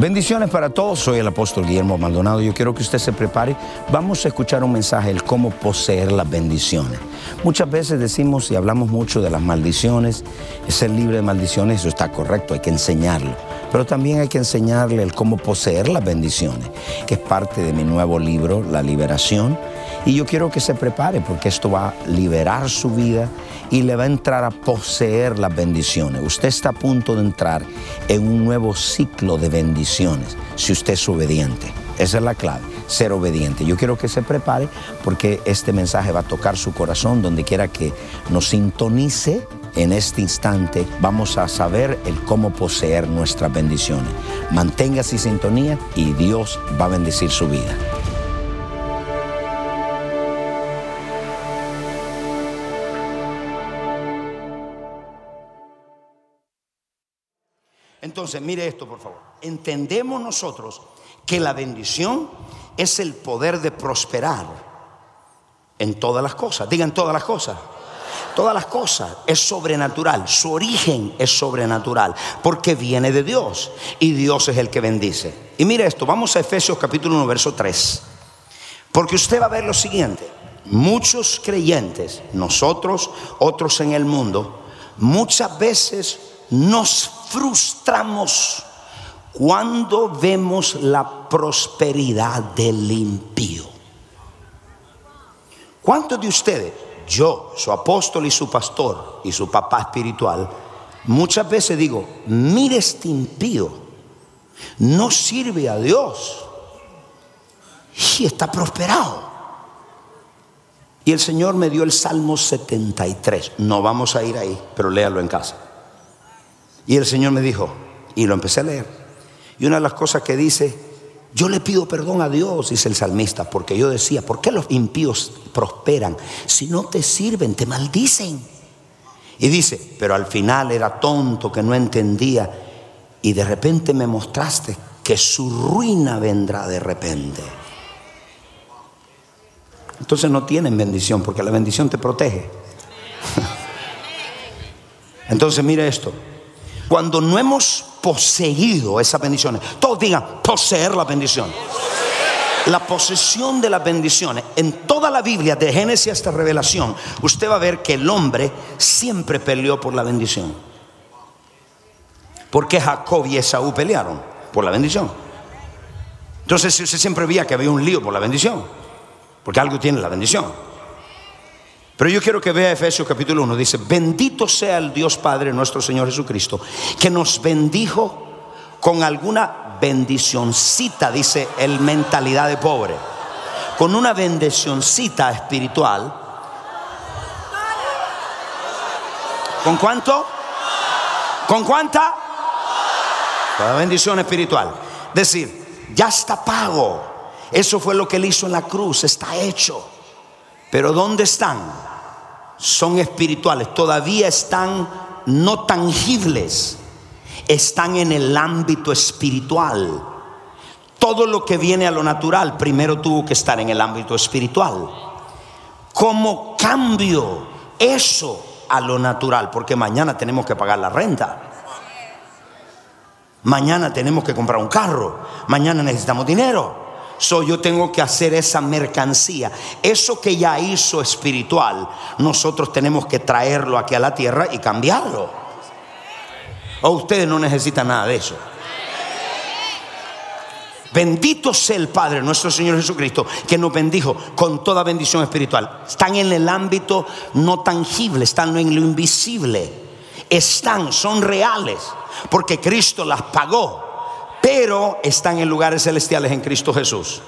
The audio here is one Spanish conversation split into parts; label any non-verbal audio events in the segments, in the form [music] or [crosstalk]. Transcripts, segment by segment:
Bendiciones para todos, soy el apóstol Guillermo Maldonado. Yo quiero que usted se prepare. Vamos a escuchar un mensaje, el cómo poseer las bendiciones. Muchas veces decimos y hablamos mucho de las maldiciones, ser libre de maldiciones, eso está correcto, hay que enseñarlo. Pero también hay que enseñarle el cómo poseer las bendiciones, que es parte de mi nuevo libro, La Liberación. Y yo quiero que se prepare porque esto va a liberar su vida y le va a entrar a poseer las bendiciones. Usted está a punto de entrar en un nuevo ciclo de bendiciones si usted es obediente. Esa es la clave, ser obediente. Yo quiero que se prepare porque este mensaje va a tocar su corazón donde quiera que nos sintonice. En este instante vamos a saber el cómo poseer nuestras bendiciones. Manténgase en sintonía y Dios va a bendecir su vida. Mire esto, por favor. Entendemos nosotros que la bendición es el poder de prosperar en todas las cosas. Digan todas las cosas. Todas las cosas es sobrenatural, su origen es sobrenatural, porque viene de Dios y Dios es el que bendice. Y mire esto, vamos a Efesios capítulo 1, verso 3. Porque usted va a ver lo siguiente, muchos creyentes, nosotros, otros en el mundo, muchas veces nos frustramos cuando vemos la prosperidad del impío. ¿Cuántos de ustedes, yo, su apóstol y su pastor y su papá espiritual, muchas veces digo, mire este impío, no sirve a Dios y está prosperado? Y el Señor me dio el Salmo 73. No vamos a ir ahí, pero léalo en casa. Y el Señor me dijo, y lo empecé a leer. Y una de las cosas que dice, yo le pido perdón a Dios, dice el salmista, porque yo decía, ¿por qué los impíos prosperan? Si no te sirven, te maldicen. Y dice, pero al final era tonto que no entendía y de repente me mostraste que su ruina vendrá de repente. Entonces no tienen bendición porque la bendición te protege. [laughs] Entonces mire esto, cuando no hemos poseído esas bendiciones, todos digan, poseer la bendición. La posesión de las bendiciones, en toda la Biblia, de Génesis hasta Revelación, usted va a ver que el hombre siempre peleó por la bendición. Porque Jacob y Esaú pelearon por la bendición. Entonces usted siempre veía que había un lío por la bendición, porque algo tiene la bendición. Pero yo quiero que vea Efesios capítulo 1. Dice, bendito sea el Dios Padre nuestro Señor Jesucristo, que nos bendijo con alguna bendicioncita, dice el mentalidad de pobre, con una bendicioncita espiritual. ¿Con cuánto? ¿Con cuánta? Con la bendición espiritual. Decir, ya está pago. Eso fue lo que él hizo en la cruz, está hecho. Pero ¿dónde están? Son espirituales, todavía están no tangibles, están en el ámbito espiritual. Todo lo que viene a lo natural primero tuvo que estar en el ámbito espiritual. Como cambio eso a lo natural, porque mañana tenemos que pagar la renta. Mañana tenemos que comprar un carro. Mañana necesitamos dinero. So, yo tengo que hacer esa mercancía. Eso que ya hizo espiritual, nosotros tenemos que traerlo aquí a la tierra y cambiarlo. O ustedes no necesitan nada de eso. Bendito sea el Padre, nuestro Señor Jesucristo, que nos bendijo con toda bendición espiritual. Están en el ámbito no tangible, están en lo invisible. Están, son reales, porque Cristo las pagó, pero están en lugares celestiales en Cristo Jesús.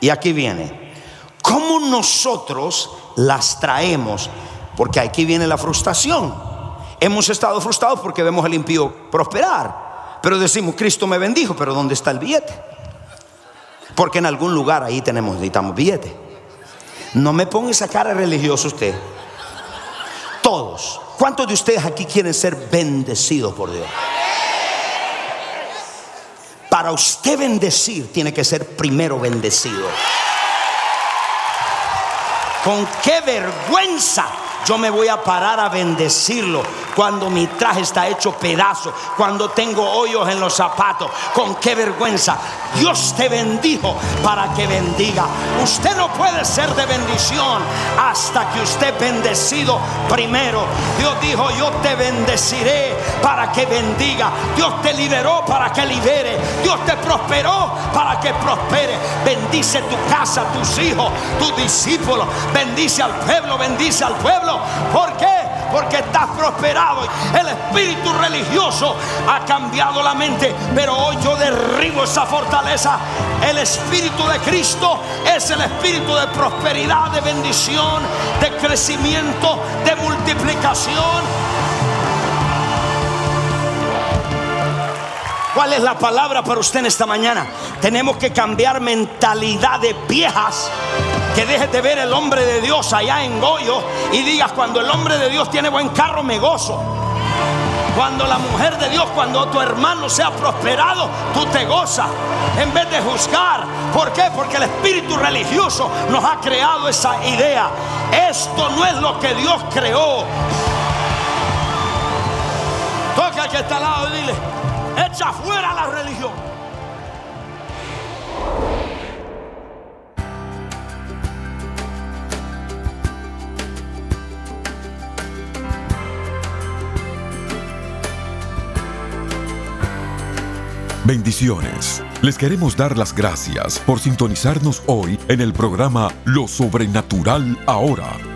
Y aquí viene, ¿cómo nosotros las traemos? Porque aquí viene la frustración. Hemos estado frustrados porque vemos al impío prosperar, pero decimos, Cristo me bendijo, pero ¿dónde está el billete? Porque en algún lugar ahí tenemos, necesitamos billete. No me ponga esa cara religiosa usted. Todos. ¿Cuántos de ustedes aquí quieren ser bendecidos por Dios? Para usted bendecir tiene que ser primero bendecido. Con qué vergüenza yo me voy a parar a bendecirlo cuando mi traje está hecho pedazo, cuando tengo hoyos en los zapatos. Con qué vergüenza. Dios te bendijo para que bendiga. Usted no puede ser de bendición hasta que usted bendecido primero. Dios dijo, yo te bendeciré para que bendiga. Dios te liberó para que libere. Dios te prosperó para que prospere. Bendice tu casa, tus hijos, tus discípulos. Bendice al pueblo, bendice al pueblo. ¿Por qué? porque estás prosperado. El espíritu religioso ha cambiado la mente, pero hoy yo derribo esa fortaleza. El espíritu de Cristo es el espíritu de prosperidad, de bendición, de crecimiento, de multiplicación. ¿Cuál es la palabra para usted en esta mañana? Tenemos que cambiar mentalidades viejas. Que dejes de ver el hombre de Dios allá en Goyo y digas, cuando el hombre de Dios tiene buen carro, me gozo. Cuando la mujer de Dios, cuando tu hermano sea prosperado, tú te gozas. En vez de juzgar. ¿Por qué? Porque el espíritu religioso nos ha creado esa idea. Esto no es lo que Dios creó. Toca que está al lado y dile, Echa fuera la religión. Bendiciones. Les queremos dar las gracias por sintonizarnos hoy en el programa Lo Sobrenatural Ahora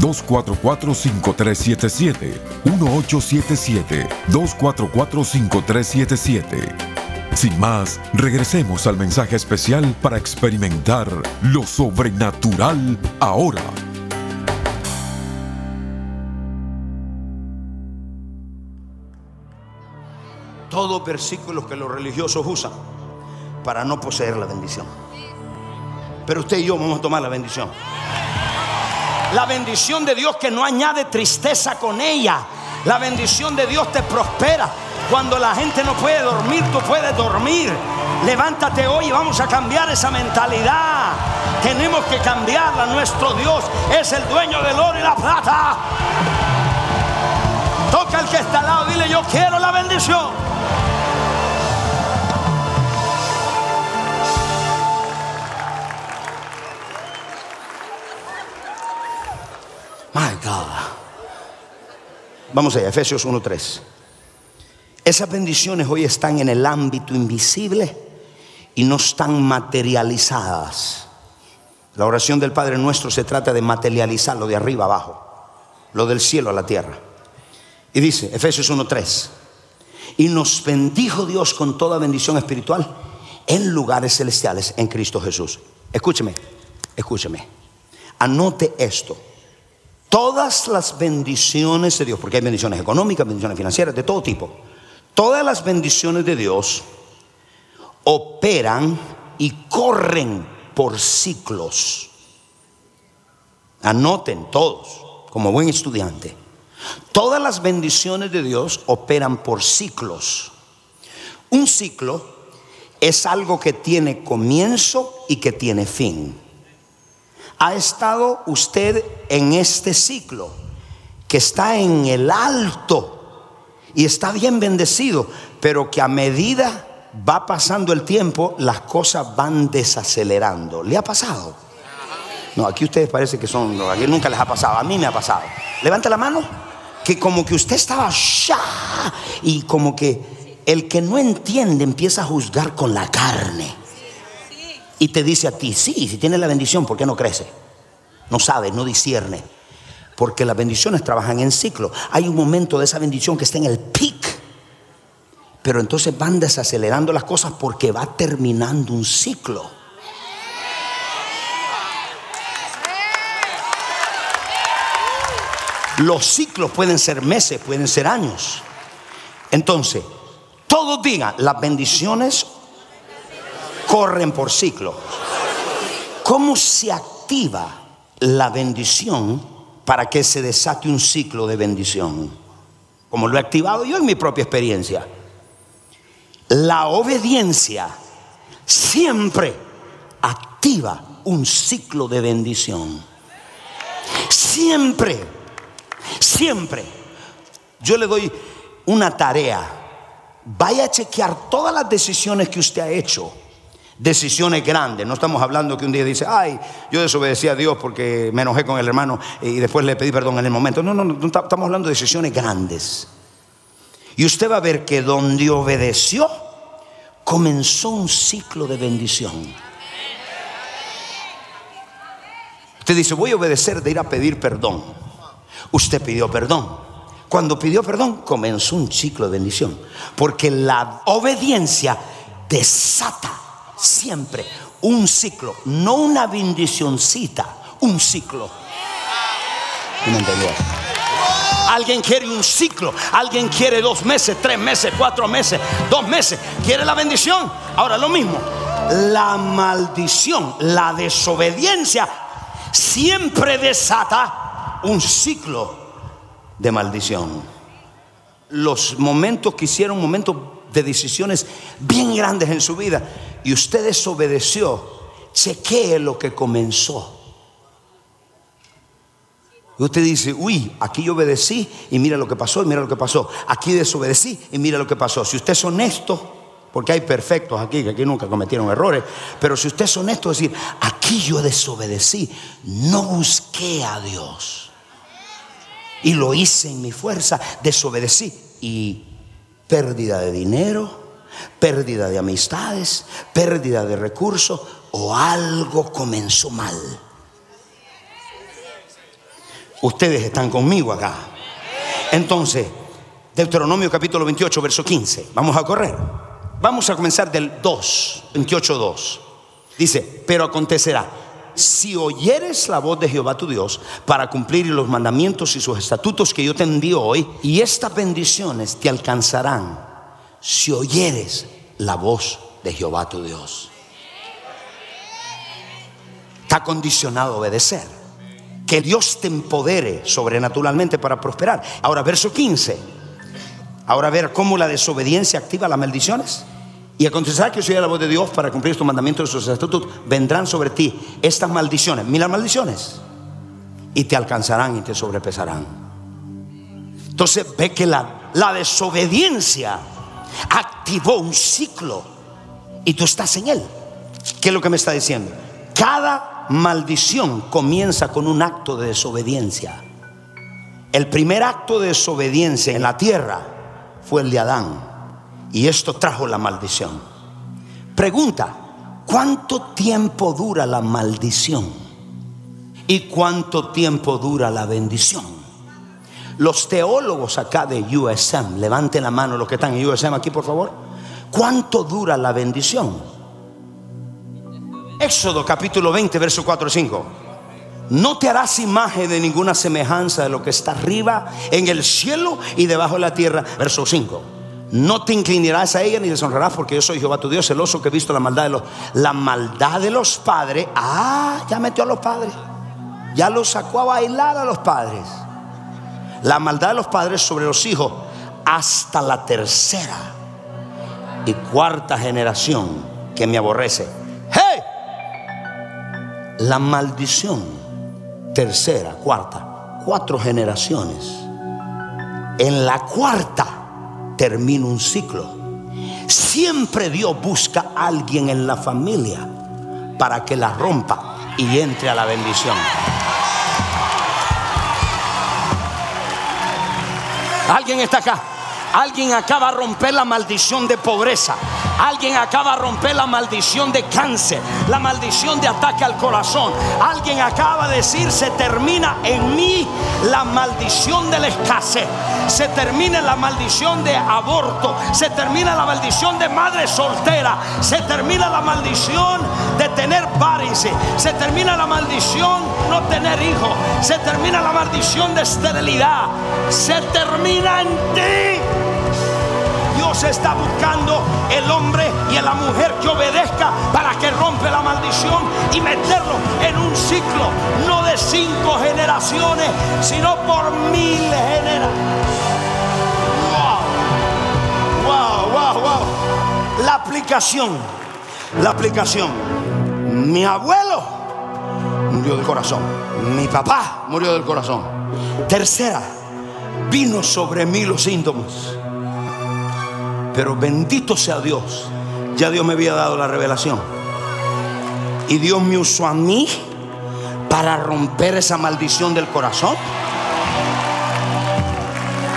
1877-244-5377. 1877-244-5377. Sin más, regresemos al mensaje especial para experimentar lo sobrenatural ahora. Todos versículos que los religiosos usan para no poseer la bendición. Pero usted y yo vamos a tomar la bendición. La bendición de Dios que no añade tristeza con ella. La bendición de Dios te prospera. Cuando la gente no puede dormir, tú puedes dormir. Levántate hoy y vamos a cambiar esa mentalidad. Tenemos que cambiarla. Nuestro Dios es el dueño del oro y la plata. Toca al que está al lado, dile yo quiero la bendición. Vamos allá, Efesios 1:3. Esas bendiciones hoy están en el ámbito invisible y no están materializadas. La oración del Padre nuestro se trata de materializarlo de arriba abajo, lo del cielo a la tierra. Y dice, Efesios 1:3, y nos bendijo Dios con toda bendición espiritual en lugares celestiales en Cristo Jesús. Escúcheme, escúcheme. Anote esto. Todas las bendiciones de Dios, porque hay bendiciones económicas, bendiciones financieras, de todo tipo. Todas las bendiciones de Dios operan y corren por ciclos. Anoten todos, como buen estudiante. Todas las bendiciones de Dios operan por ciclos. Un ciclo es algo que tiene comienzo y que tiene fin. ¿Ha estado usted en este ciclo? que está en el alto y está bien bendecido, pero que a medida va pasando el tiempo, las cosas van desacelerando. ¿Le ha pasado? No, aquí ustedes parece que son, aquí nunca les ha pasado, a mí me ha pasado. Levanta la mano, que como que usted estaba ya y como que el que no entiende empieza a juzgar con la carne. Y te dice a ti, sí, si tiene la bendición, ¿por qué no crece? No sabe, no discierne. Porque las bendiciones trabajan en ciclo. Hay un momento de esa bendición que está en el pic. Pero entonces van desacelerando las cosas porque va terminando un ciclo. Los ciclos pueden ser meses, pueden ser años. Entonces, todos digan, las bendiciones corren por ciclo. ¿Cómo se activa la bendición para que se desate un ciclo de bendición? Como lo he activado yo en mi propia experiencia. La obediencia siempre activa un ciclo de bendición. Siempre, siempre. Yo le doy una tarea. Vaya a chequear todas las decisiones que usted ha hecho decisiones grandes. No estamos hablando que un día dice, ay, yo desobedecí a Dios porque me enojé con el hermano y después le pedí perdón en el momento. No, no, no, estamos hablando de decisiones grandes. Y usted va a ver que donde obedeció, comenzó un ciclo de bendición. Usted dice, voy a obedecer de ir a pedir perdón. Usted pidió perdón. Cuando pidió perdón, comenzó un ciclo de bendición. Porque la obediencia desata siempre un ciclo, no una bendicioncita, un ciclo. Alguien quiere un ciclo, alguien quiere dos meses, tres meses, cuatro meses, dos meses, quiere la bendición. Ahora lo mismo, la maldición, la desobediencia siempre desata un ciclo de maldición. Los momentos que hicieron momentos de decisiones bien grandes en su vida y usted desobedeció, chequee lo que comenzó. Y usted dice, uy, aquí yo obedecí y mira lo que pasó y mira lo que pasó. Aquí desobedecí y mira lo que pasó. Si usted es honesto, porque hay perfectos aquí, que aquí nunca cometieron errores, pero si usted es honesto, decir, aquí yo desobedecí, no busqué a Dios. Y lo hice en mi fuerza, desobedecí. Y pérdida de dinero, pérdida de amistades, pérdida de recursos o algo comenzó mal. Ustedes están conmigo acá. Entonces, Deuteronomio capítulo 28, verso 15. Vamos a correr. Vamos a comenzar del 2, 28, 2. Dice, pero acontecerá, si oyeres la voz de Jehová tu Dios para cumplir los mandamientos y sus estatutos que yo te envío hoy, y estas bendiciones te alcanzarán si oyeres la voz de Jehová tu Dios. Está condicionado a obedecer. Que Dios te empodere sobrenaturalmente para prosperar. Ahora, verso 15. Ahora ver cómo la desobediencia activa las maldiciones. Y acontecerá que si la voz de Dios para cumplir estos mandamientos y sus estatutos, vendrán sobre ti estas maldiciones, mil maldiciones, y te alcanzarán y te sobrepesarán. Entonces ve que la, la desobediencia activó un ciclo y tú estás en él. ¿Qué es lo que me está diciendo? Cada maldición comienza con un acto de desobediencia. El primer acto de desobediencia en la tierra fue el de Adán. Y esto trajo la maldición. Pregunta, ¿cuánto tiempo dura la maldición? ¿Y cuánto tiempo dura la bendición? Los teólogos acá de USM, levanten la mano los que están en USM aquí, por favor. ¿Cuánto dura la bendición? Éxodo capítulo 20, verso 4 y 5. No te harás imagen de ninguna semejanza de lo que está arriba en el cielo y debajo de la tierra. Verso 5. No te inclinarás a ella ni deshonrarás porque yo soy Jehová tu Dios, celoso que he visto la maldad de los, la maldad de los padres. Ah, ya metió a los padres. Ya los sacó a bailar a los padres la maldad de los padres sobre los hijos hasta la tercera y cuarta generación que me aborrece. ¡Hey! La maldición, tercera, cuarta, cuatro generaciones En la cuarta termina un ciclo. Siempre Dios busca a alguien en la familia para que la rompa y entre a la bendición. Alguien está acá. Alguien acaba de romper la maldición de pobreza. Alguien acaba de romper la maldición de cáncer, la maldición de ataque al corazón. Alguien acaba de decir, se termina en mí la maldición de la escasez. Se termina la maldición de aborto. Se termina la maldición de madre soltera. Se termina la maldición de tener varices. Se termina la maldición no tener hijos. Se termina la maldición de esterilidad. Se termina en ti se está buscando el hombre y la mujer que obedezca para que rompe la maldición y meterlo en un ciclo, no de cinco generaciones, sino por mil generaciones. Wow, wow, wow, wow. La aplicación, la aplicación. Mi abuelo murió del corazón. Mi papá murió del corazón. Tercera, vino sobre mí los síntomas. Pero bendito sea Dios. Ya Dios me había dado la revelación. Y Dios me usó a mí para romper esa maldición del corazón.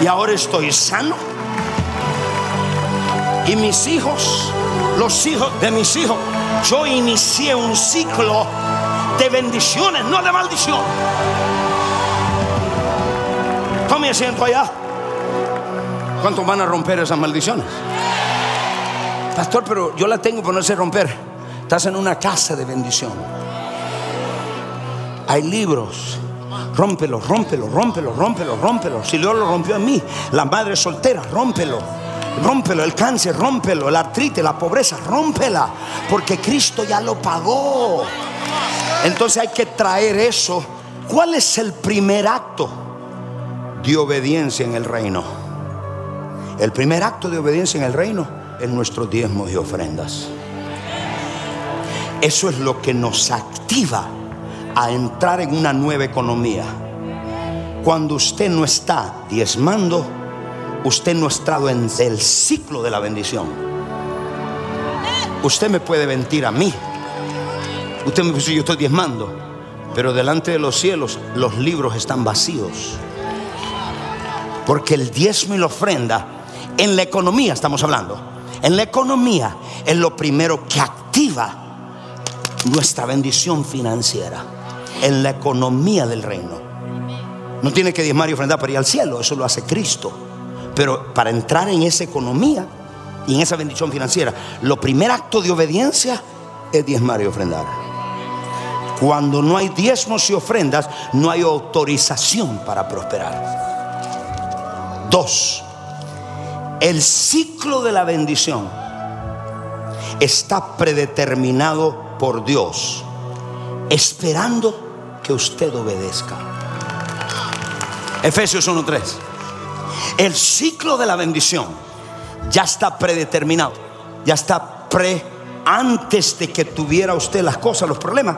Y ahora estoy sano. Y mis hijos, los hijos de mis hijos, yo inicié un ciclo de bendiciones, no de maldición. Tome asiento allá. ¿Cuántos van a romper esas maldiciones? Pastor, pero yo la tengo, pero no sé romper. Estás en una casa de bendición. Hay libros. Rómpelo, rómpelo, rómpelo, rómpelo, rómpelo. Si Dios lo rompió en mí, la madre soltera, rómpelo. Rómpelo, el cáncer, rómpelo, el artritis, la pobreza, rómpela. Porque Cristo ya lo pagó. Entonces hay que traer eso. ¿Cuál es el primer acto de obediencia en el reino? El primer acto de obediencia en el reino es nuestros diezmos y ofrendas. Eso es lo que nos activa a entrar en una nueva economía. Cuando usted no está diezmando, usted no ha estado en el ciclo de la bendición. Usted me puede mentir a mí. Usted me dice, yo estoy diezmando. Pero delante de los cielos los libros están vacíos. Porque el diezmo y la ofrenda en la economía estamos hablando. En la economía es lo primero que activa nuestra bendición financiera. En la economía del reino. No tiene que diezmar y ofrendar para ir al cielo, eso lo hace Cristo. Pero para entrar en esa economía y en esa bendición financiera, lo primer acto de obediencia es diezmar y ofrendar. Cuando no hay diezmos y ofrendas, no hay autorización para prosperar. Dos, el ciclo de la bendición está predeterminado por Dios, esperando que usted obedezca. Efesios 1.3. El ciclo de la bendición ya está predeterminado, ya está pre antes de que tuviera usted las cosas, los problemas.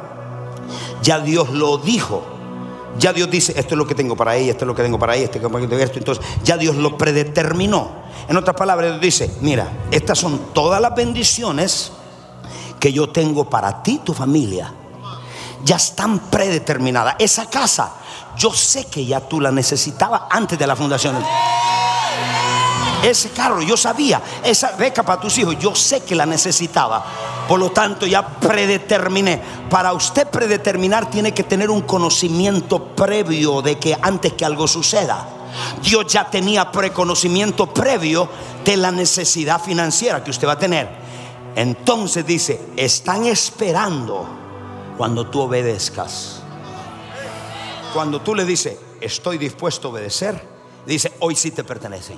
Ya Dios lo dijo. Ya Dios dice, esto es lo que tengo para ella, esto es lo que tengo para ella, esto es lo que tengo esto. Entonces, ya Dios lo predeterminó. En otras palabras, dice, mira, estas son todas las bendiciones que yo tengo para ti, tu familia. Ya están predeterminadas. Esa casa, yo sé que ya tú la necesitabas antes de la fundación. Ese carro, yo sabía, esa beca para tus hijos, yo sé que la necesitaba. Por lo tanto, ya predeterminé. Para usted predeterminar tiene que tener un conocimiento previo de que antes que algo suceda. Dios ya tenía preconocimiento previo de la necesidad financiera que usted va a tener. Entonces dice, están esperando cuando tú obedezcas. Cuando tú le dices, estoy dispuesto a obedecer, dice, hoy sí te pertenece.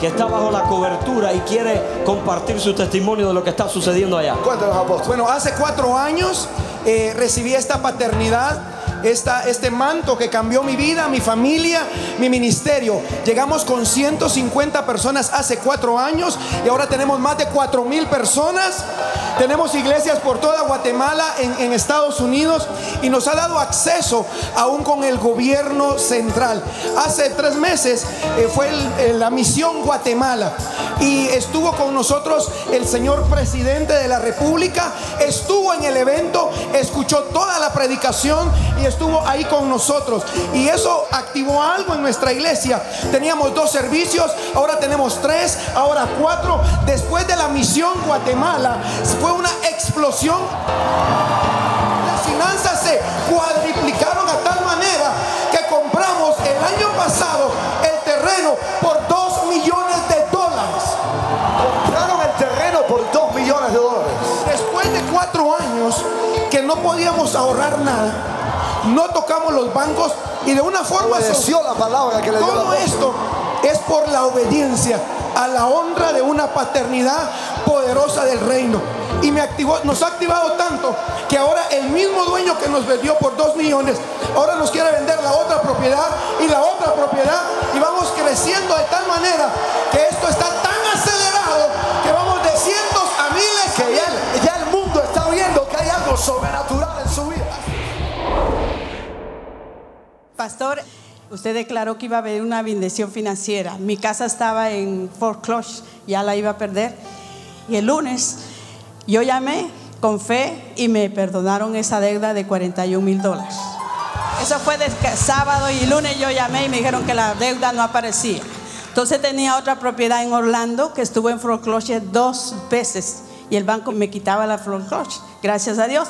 Que está bajo la cobertura y quiere compartir su testimonio de lo que está sucediendo allá. Bueno, hace cuatro años eh, recibí esta paternidad este manto que cambió mi vida, mi familia, mi ministerio. Llegamos con 150 personas hace cuatro años y ahora tenemos más de cuatro mil personas. Tenemos iglesias por toda Guatemala, en, Estados Unidos, y nos ha dado acceso aún con el gobierno central. Hace tres meses eh, fue la misión Guatemala y estuvo con nosotros el señor presidente de la República, estuvo en el evento, escuchó toda la predicación y estuvo ahí con nosotros. Y eso activó algo en nuestra iglesia. Teníamos dos servicios, ahora tenemos tres, ahora cuatro. Después de la misión Guatemala, fue una explosión. Las finanzas se cuadriplicaron a tal manera que compramos el año pasado el terreno por no podíamos ahorrar nada. No tocamos los bancos y de una forma Obedeció la palabra que le todo esto es por la obediencia a la honra de una paternidad poderosa del reino. Y me activó, nos ha activado tanto que ahora el mismo dueño que nos vendió por dos millones, ahora nos quiere vender la otra propiedad y la otra propiedad y vamos creciendo de tal manera que esto está tan acelerado que vamos de cientos a miles que ya, ya sobrenatural en su vida. Pastor, usted declaró que iba a haber una bendición financiera. Mi casa estaba en foreclosure, ya la iba a perder. Y el lunes yo llamé con fe y me perdonaron esa deuda de 41 mil dólares. Eso fue de sábado y lunes yo llamé y me dijeron que la deuda no aparecía. Entonces tenía otra propiedad en Orlando que estuvo en foreclosure dos veces y el banco me quitaba la foreclosure, gracias a Dios.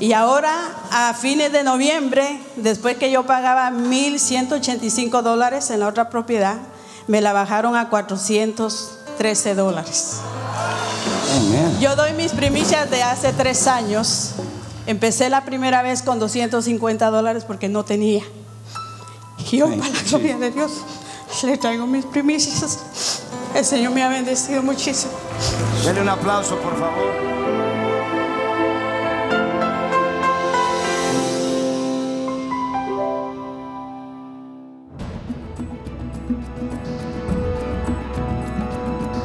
Y ahora, a fines de noviembre, después que yo pagaba 1.185 dólares en la otra propiedad, me la bajaron a 413 dólares. Yo doy mis primicias de hace tres años. Empecé la primera vez con 250 dólares porque no tenía. Y yo, para la gloria de Dios, le traigo mis primicias. El Señor me ha bendecido muchísimo. Denle un aplauso, por favor.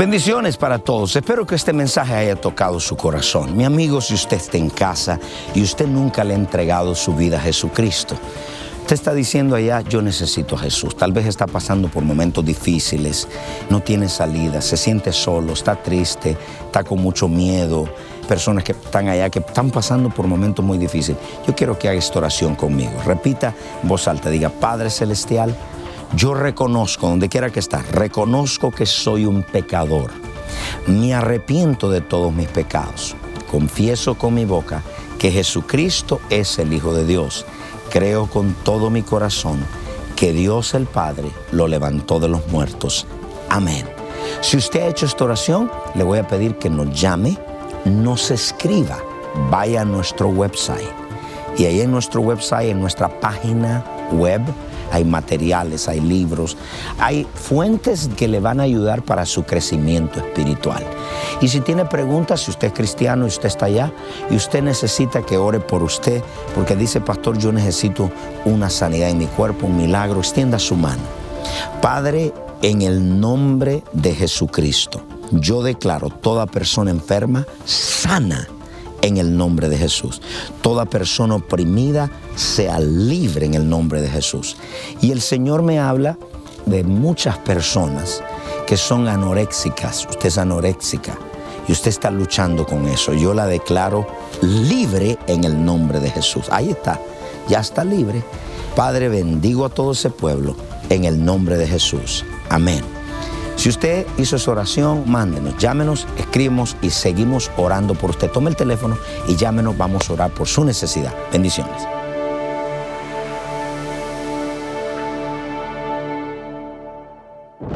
Bendiciones para todos. Espero que este mensaje haya tocado su corazón. Mi amigo, si usted está en casa y usted nunca le ha entregado su vida a Jesucristo, Usted está diciendo allá, yo necesito a Jesús. Tal vez está pasando por momentos difíciles, no tiene salida, se siente solo, está triste, está con mucho miedo. Personas que están allá, que están pasando por momentos muy difíciles. Yo quiero que haga esta oración conmigo. Repita en voz alta, diga, Padre Celestial, yo reconozco, donde quiera que está, reconozco que soy un pecador. Me arrepiento de todos mis pecados. Confieso con mi boca que Jesucristo es el Hijo de Dios Creo con todo mi corazón que Dios el Padre lo levantó de los muertos. Amén. Si usted ha hecho esta oración, le voy a pedir que nos llame, nos escriba, vaya a nuestro website. Y ahí en nuestro website, en nuestra página web, hay materiales, hay libros, hay fuentes que le van a ayudar para su crecimiento espiritual. Y si tiene preguntas, si usted es cristiano y usted está allá y usted necesita que ore por usted, porque dice, pastor, yo necesito una sanidad en mi cuerpo, un milagro, extienda su mano. Padre, en el nombre de Jesucristo, yo declaro toda persona enferma sana en el nombre de Jesús. Toda persona oprimida sea libre en el nombre de Jesús. Y el Señor me habla de muchas personas que son anoréxicas. Usted es anoréxica y usted está luchando con eso. Yo la declaro libre en el nombre de Jesús. Ahí está, ya está libre. Padre, bendigo a todo ese pueblo en el nombre de Jesús. Amén. Si usted hizo esa oración, mándenos, llámenos, escribimos y seguimos orando por usted. Tome el teléfono y llámenos, vamos a orar por su necesidad. Bendiciones.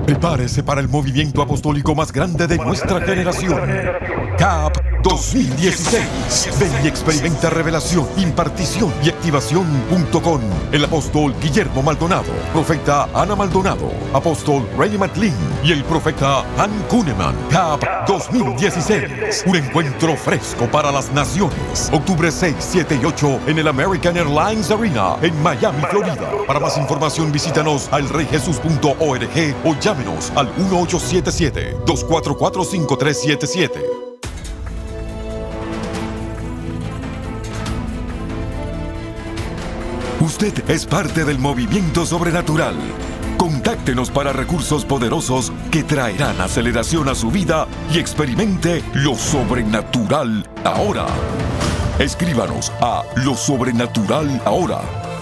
Prepárese para el movimiento apostólico más grande de nuestra generación. CAP 2016. Ven y experimenta revelación, impartición y activación junto con el apóstol Guillermo Maldonado, profeta Ana Maldonado, apóstol Ray McLean y el profeta Han Kuneman. CAP 2016. Un encuentro fresco para las naciones. Octubre 6, 7 y 8 en el American Airlines Arena en Miami, Florida. Para más información visítanos al reyjesus.org o llámenos al 1877 244 5377. Usted es parte del movimiento sobrenatural. Contáctenos para recursos poderosos que traerán aceleración a su vida y experimente lo sobrenatural ahora. Escríbanos a lo sobrenatural ahora